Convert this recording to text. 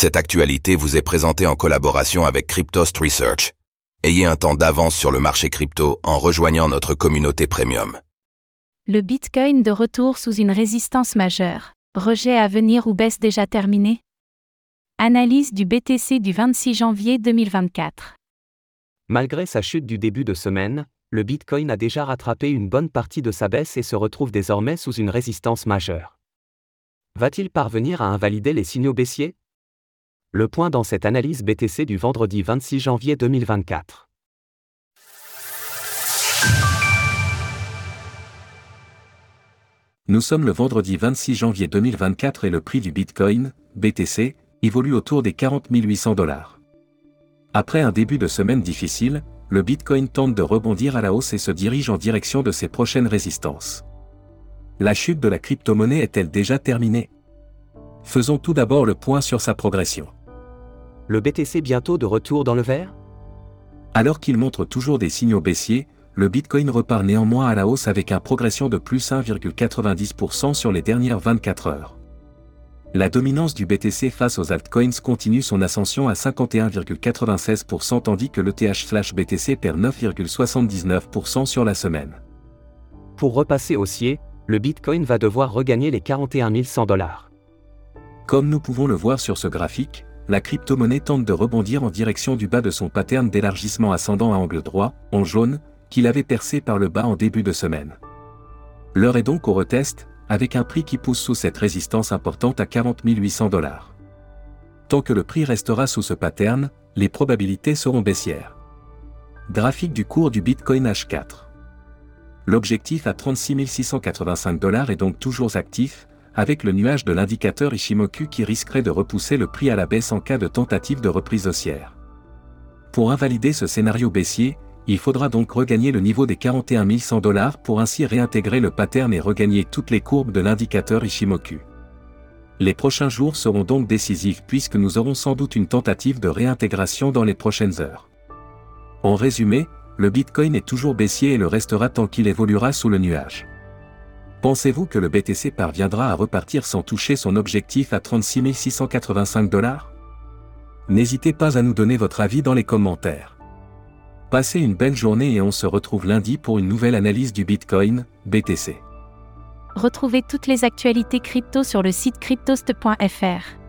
Cette actualité vous est présentée en collaboration avec Cryptost Research. Ayez un temps d'avance sur le marché crypto en rejoignant notre communauté premium. Le Bitcoin de retour sous une résistance majeure. Rejet à venir ou baisse déjà terminée? Analyse du BTC du 26 janvier 2024. Malgré sa chute du début de semaine, le Bitcoin a déjà rattrapé une bonne partie de sa baisse et se retrouve désormais sous une résistance majeure. Va-t-il parvenir à invalider les signaux baissiers? Le point dans cette analyse BTC du vendredi 26 janvier 2024. Nous sommes le vendredi 26 janvier 2024 et le prix du Bitcoin, BTC, évolue autour des 40 800 dollars. Après un début de semaine difficile, le Bitcoin tente de rebondir à la hausse et se dirige en direction de ses prochaines résistances. La chute de la crypto-monnaie est-elle déjà terminée? Faisons tout d'abord le point sur sa progression. Le BTC bientôt de retour dans le vert? Alors qu'il montre toujours des signaux baissiers, le Bitcoin repart néanmoins à la hausse avec une progression de plus 1,90% sur les dernières 24 heures. La dominance du BTC face aux altcoins continue son ascension à 51,96% tandis que l'ETH/BTC perd 9,79% sur la semaine. Pour repasser haussier, le Bitcoin va devoir regagner les 41 100 dollars. Comme nous pouvons le voir sur ce graphique, la crypto-monnaie tente de rebondir en direction du bas de son pattern d'élargissement ascendant à angle droit, en jaune, qu'il avait percé par le bas en début de semaine. L'heure est donc au retest, avec un prix qui pousse sous cette résistance importante à 40 800 dollars. Tant que le prix restera sous ce pattern, les probabilités seront baissières. Graphique du cours du Bitcoin H4. L'objectif à 36 685 dollars est donc toujours actif, avec le nuage de l'indicateur Ishimoku qui risquerait de repousser le prix à la baisse en cas de tentative de reprise haussière. Pour invalider ce scénario baissier, il faudra donc regagner le niveau des 41 100 dollars pour ainsi réintégrer le pattern et regagner toutes les courbes de l'indicateur Ishimoku. Les prochains jours seront donc décisifs puisque nous aurons sans doute une tentative de réintégration dans les prochaines heures. En résumé, le Bitcoin est toujours baissier et le restera tant qu'il évoluera sous le nuage. Pensez-vous que le BTC parviendra à repartir sans toucher son objectif à 36 685 dollars? N'hésitez pas à nous donner votre avis dans les commentaires. Passez une belle journée et on se retrouve lundi pour une nouvelle analyse du Bitcoin, BTC. Retrouvez toutes les actualités crypto sur le site cryptost.fr.